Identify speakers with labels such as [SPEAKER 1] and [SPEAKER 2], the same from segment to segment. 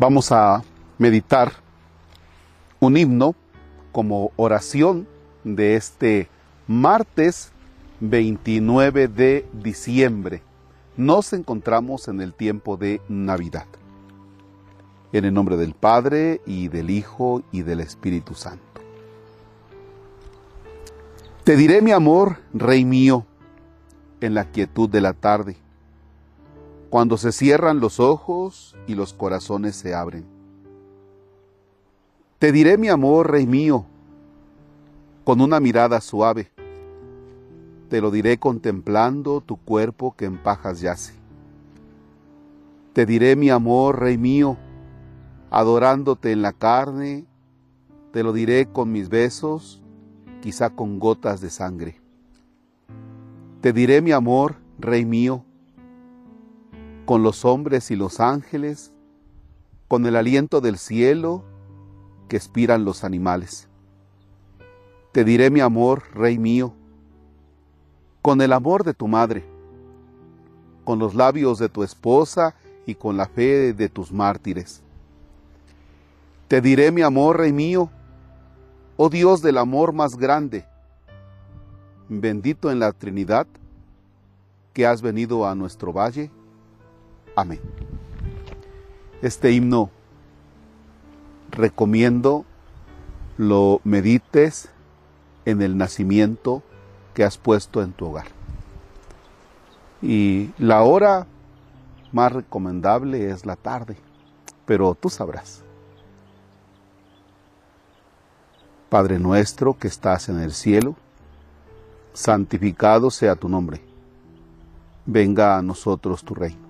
[SPEAKER 1] Vamos a meditar un himno como oración de este martes 29 de diciembre. Nos encontramos en el tiempo de Navidad. En el nombre del Padre y del Hijo y del Espíritu Santo. Te diré mi amor, Rey mío, en la quietud de la tarde, cuando se cierran los ojos y los corazones se abren. Te diré mi amor, Rey mío, con una mirada suave. Te lo diré contemplando tu cuerpo que en pajas yace. Te diré mi amor, Rey mío, adorándote en la carne. Te lo diré con mis besos, quizá con gotas de sangre. Te diré mi amor, Rey mío, con los hombres y los ángeles, con el aliento del cielo que expiran los animales. Te diré mi amor, Rey mío, con el amor de tu madre, con los labios de tu esposa y con la fe de tus mártires. Te diré mi amor, Rey mío, oh Dios del amor más grande, bendito en la Trinidad, que has venido a nuestro valle. Amén. Este himno recomiendo lo medites en el nacimiento que has puesto en tu hogar. Y la hora más recomendable es la tarde, pero tú sabrás. Padre nuestro que estás en el cielo, santificado sea tu nombre. Venga a nosotros tu reino.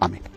[SPEAKER 1] Amén.